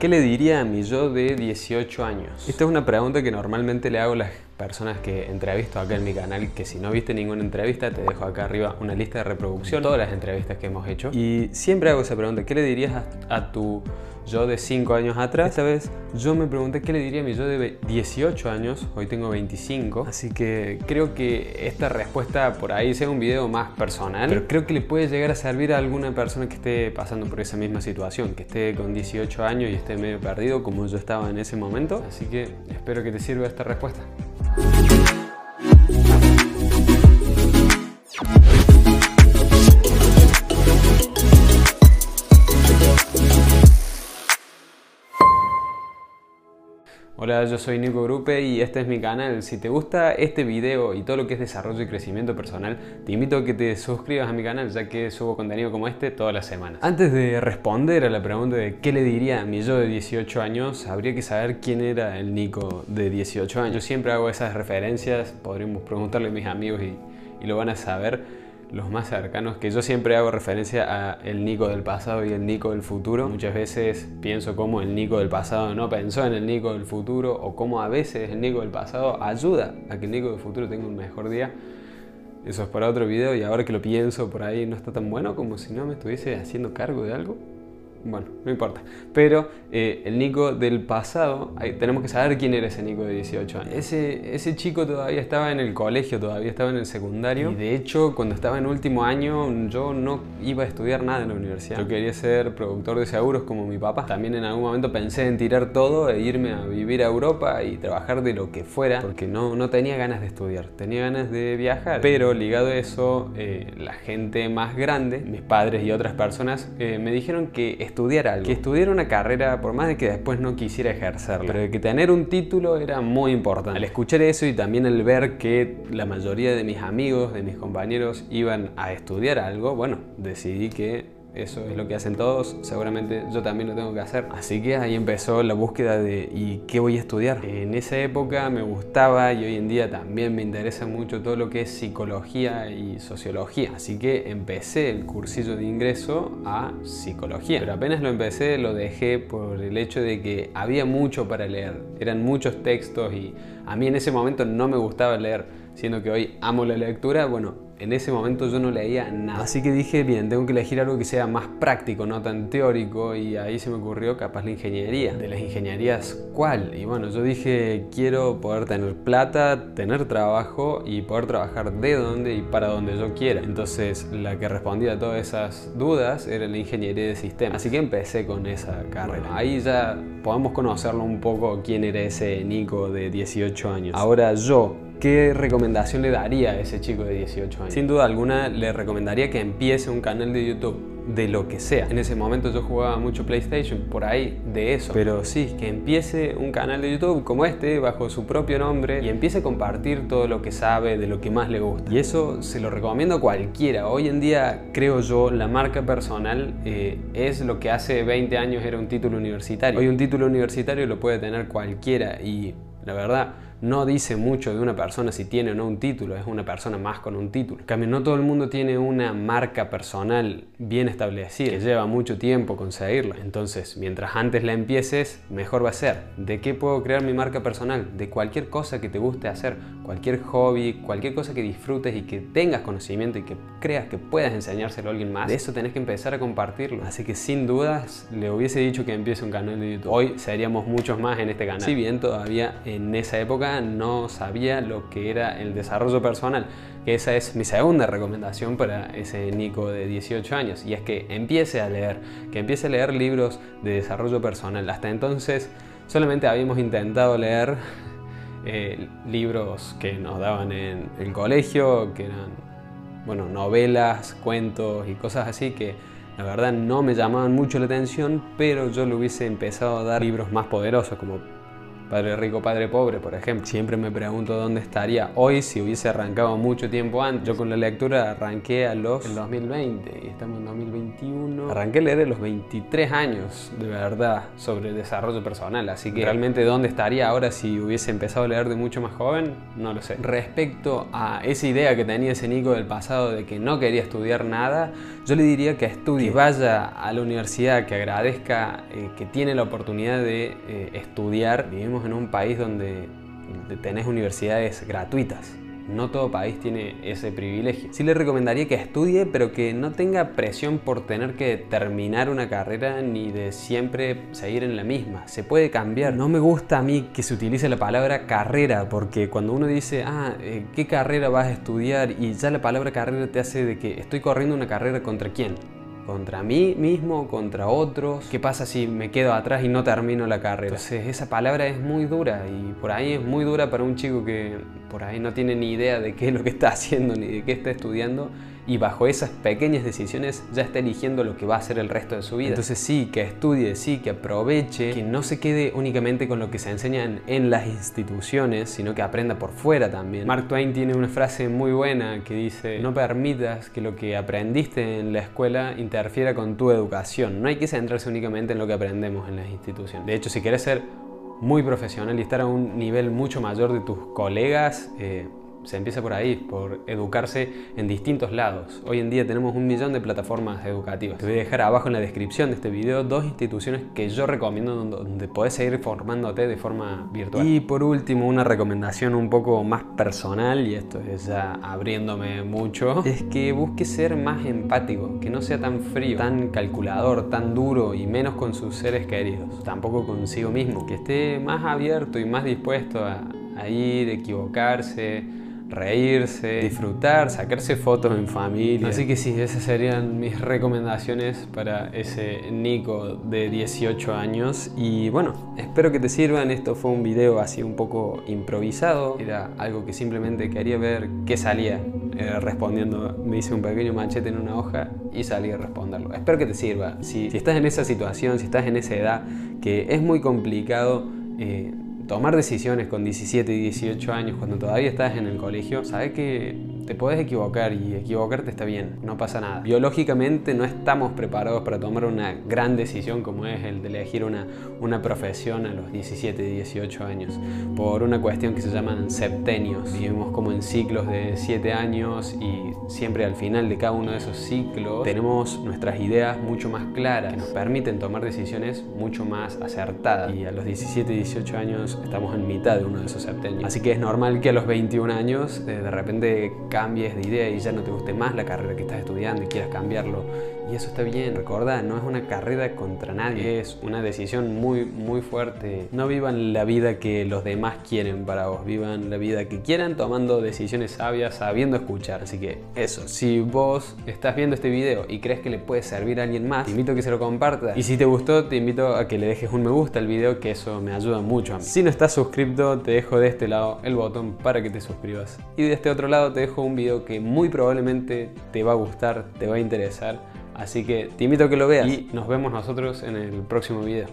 ¿Qué le diría a mi yo de 18 años? Esta es una pregunta que normalmente le hago a las personas que entrevisto acá en mi canal, que si no viste ninguna entrevista, te dejo acá arriba una lista de reproducción, todas las entrevistas que hemos hecho. Y siempre hago esa pregunta, ¿qué le dirías a, a tu yo de 5 años atrás. Esta vez yo me pregunté qué le diría a mi yo de 18 años, hoy tengo 25, así que creo que esta respuesta por ahí sea un video más personal, pero creo que le puede llegar a servir a alguna persona que esté pasando por esa misma situación, que esté con 18 años y esté medio perdido como yo estaba en ese momento, así que espero que te sirva esta respuesta. Hola, yo soy Nico Grupe y este es mi canal. Si te gusta este video y todo lo que es desarrollo y crecimiento personal, te invito a que te suscribas a mi canal ya que subo contenido como este todas las semanas. Antes de responder a la pregunta de qué le diría a mi yo de 18 años, habría que saber quién era el Nico de 18 años. Siempre hago esas referencias, podríamos preguntarle a mis amigos y, y lo van a saber los más cercanos, que yo siempre hago referencia a el Nico del pasado y el Nico del futuro. Muchas veces pienso cómo el Nico del pasado no pensó en el Nico del futuro o cómo a veces el Nico del pasado ayuda a que el Nico del futuro tenga un mejor día. Eso es para otro video y ahora que lo pienso por ahí no está tan bueno como si no me estuviese haciendo cargo de algo. Bueno, no importa. Pero eh, el Nico del pasado, tenemos que saber quién era ese Nico de 18 años. Ese, ese chico todavía estaba en el colegio, todavía estaba en el secundario. Y de hecho, cuando estaba en último año, yo no iba a estudiar nada en la universidad. Yo quería ser productor de seguros como mi papá. También en algún momento pensé en tirar todo e irme a vivir a Europa y trabajar de lo que fuera, porque no, no tenía ganas de estudiar, tenía ganas de viajar. Pero ligado a eso, eh, la gente más grande, mis padres y otras personas, eh, me dijeron que estudiar algo, que estudiar una carrera, por más de que después no quisiera ejercerla, pero que tener un título era muy importante. Al escuchar eso y también al ver que la mayoría de mis amigos, de mis compañeros iban a estudiar algo, bueno, decidí que eso es lo que hacen todos, seguramente yo también lo tengo que hacer. Así que ahí empezó la búsqueda de ¿y qué voy a estudiar? En esa época me gustaba y hoy en día también me interesa mucho todo lo que es psicología y sociología. Así que empecé el cursillo de ingreso a psicología. Pero apenas lo empecé lo dejé por el hecho de que había mucho para leer. Eran muchos textos y a mí en ese momento no me gustaba leer, siendo que hoy amo la lectura, bueno, en ese momento yo no leía nada. Así que dije, bien, tengo que elegir algo que sea más práctico, no tan teórico, y ahí se me ocurrió capaz la ingeniería. De las ingenierías, ¿cuál? Y bueno, yo dije, quiero poder tener plata, tener trabajo y poder trabajar de donde y para donde yo quiera. Entonces, la que respondía a todas esas dudas era la ingeniería de sistemas. Así que empecé con esa carrera. ahí ya podemos conocerlo un poco quién era ese Nico de 18 años. Ahora yo ¿Qué recomendación le daría a ese chico de 18 años? Sin duda alguna le recomendaría que empiece un canal de YouTube de lo que sea. En ese momento yo jugaba mucho PlayStation, por ahí de eso. Pero sí, que empiece un canal de YouTube como este, bajo su propio nombre, y empiece a compartir todo lo que sabe, de lo que más le gusta. Y eso se lo recomiendo a cualquiera. Hoy en día, creo yo, la marca personal eh, es lo que hace 20 años era un título universitario. Hoy un título universitario lo puede tener cualquiera y la verdad no dice mucho de una persona si tiene o no un título, es una persona más con un título. En cambio, no todo el mundo tiene una marca personal bien establecida, que lleva mucho tiempo conseguirla. Entonces, mientras antes la empieces, mejor va a ser. ¿De qué puedo crear mi marca personal? De cualquier cosa que te guste hacer, cualquier hobby, cualquier cosa que disfrutes y que tengas conocimiento y que creas que puedas enseñárselo a alguien más. De eso tenés que empezar a compartirlo. Así que sin dudas, le hubiese dicho que empiece un canal de YouTube. Hoy seríamos muchos más en este canal. Si bien todavía en esa época no sabía lo que era el desarrollo personal, que esa es mi segunda recomendación para ese Nico de 18 años, y es que empiece a leer, que empiece a leer libros de desarrollo personal. Hasta entonces solamente habíamos intentado leer eh, libros que nos daban en el colegio, que eran bueno, novelas, cuentos y cosas así que la verdad no me llamaban mucho la atención, pero yo le hubiese empezado a dar libros más poderosos como Padre rico, padre pobre, por ejemplo. Siempre me pregunto dónde estaría hoy si hubiese arrancado mucho tiempo antes. Yo con la lectura arranqué a los en 2020 y estamos en 2021. Arranqué a leer a los 23 años, de verdad, sobre el desarrollo personal. Así que realmente dónde estaría ahora si hubiese empezado a leer de mucho más joven, no lo sé. Respecto a esa idea que tenía ese Nico del pasado de que no quería estudiar nada, yo le diría que estudie, vaya a la universidad, que agradezca eh, que tiene la oportunidad de eh, estudiar. Vivimos en un país donde tenés universidades gratuitas. No todo país tiene ese privilegio. Sí le recomendaría que estudie, pero que no tenga presión por tener que terminar una carrera ni de siempre seguir en la misma. Se puede cambiar. No me gusta a mí que se utilice la palabra carrera, porque cuando uno dice, ah, eh, ¿qué carrera vas a estudiar? Y ya la palabra carrera te hace de que estoy corriendo una carrera contra quién contra mí mismo, contra otros. ¿Qué pasa si me quedo atrás y no termino la carrera? Entonces esa palabra es muy dura y por ahí es muy dura para un chico que por ahí no tiene ni idea de qué es lo que está haciendo ni de qué está estudiando y bajo esas pequeñas decisiones ya está eligiendo lo que va a hacer el resto de su vida. Entonces sí, que estudie, sí, que aproveche, que no se quede únicamente con lo que se enseñan en las instituciones, sino que aprenda por fuera también. Mark Twain tiene una frase muy buena que dice, no permitas que lo que aprendiste en la escuela interfiera con tu educación. No hay que centrarse únicamente en lo que aprendemos en las instituciones. De hecho, si quieres ser muy profesional y estar a un nivel mucho mayor de tus colegas, eh, se empieza por ahí, por educarse en distintos lados. Hoy en día tenemos un millón de plataformas educativas. Te voy a dejar abajo en la descripción de este video dos instituciones que yo recomiendo donde podés seguir formándote de forma virtual. Y por último, una recomendación un poco más personal, y esto es ya abriéndome mucho, es que busque ser más empático, que no sea tan frío, tan calculador, tan duro y menos con sus seres queridos, tampoco consigo mismo, que esté más abierto y más dispuesto a, a equivocarse, reírse, disfrutar, sacarse fotos en familia. Así que sí, esas serían mis recomendaciones para ese Nico de 18 años. Y bueno, espero que te sirvan. Esto fue un video así un poco improvisado. Era algo que simplemente quería ver qué salía eh, respondiendo. Me hice un pequeño machete en una hoja y salí a responderlo. Espero que te sirva. Si, estás en esa situación, si estás en esa edad, que es muy complicado. Eh, tomar decisiones con 17 y 18 años cuando todavía estás en el colegio, sabes que te puedes equivocar y equivocarte está bien, no pasa nada. Biológicamente no estamos preparados para tomar una gran decisión como es el de elegir una, una profesión a los 17 y 18 años, por una cuestión que se llaman septenios. Vivimos como en ciclos de 7 años y siempre al final de cada uno de esos ciclos tenemos nuestras ideas mucho más claras, que nos permiten tomar decisiones mucho más acertadas. Y a los 17 y 18 años estamos en mitad de uno de esos septenios. Así que es normal que a los 21 años eh, de repente cambies de idea y ya no te guste más la carrera que estás estudiando y quieras cambiarlo. Y eso está bien, recuerda, no es una carrera contra nadie, es una decisión muy, muy fuerte. No vivan la vida que los demás quieren para vos, vivan la vida que quieran tomando decisiones sabias, sabiendo escuchar. Así que eso, si vos estás viendo este video y crees que le puede servir a alguien más, te invito a que se lo compartas. Y si te gustó, te invito a que le dejes un me gusta al video, que eso me ayuda mucho a mí. Si no estás suscrito, te dejo de este lado el botón para que te suscribas. Y de este otro lado te dejo un video que muy probablemente te va a gustar, te va a interesar. Así que te invito a que lo veas y nos vemos nosotros en el próximo video.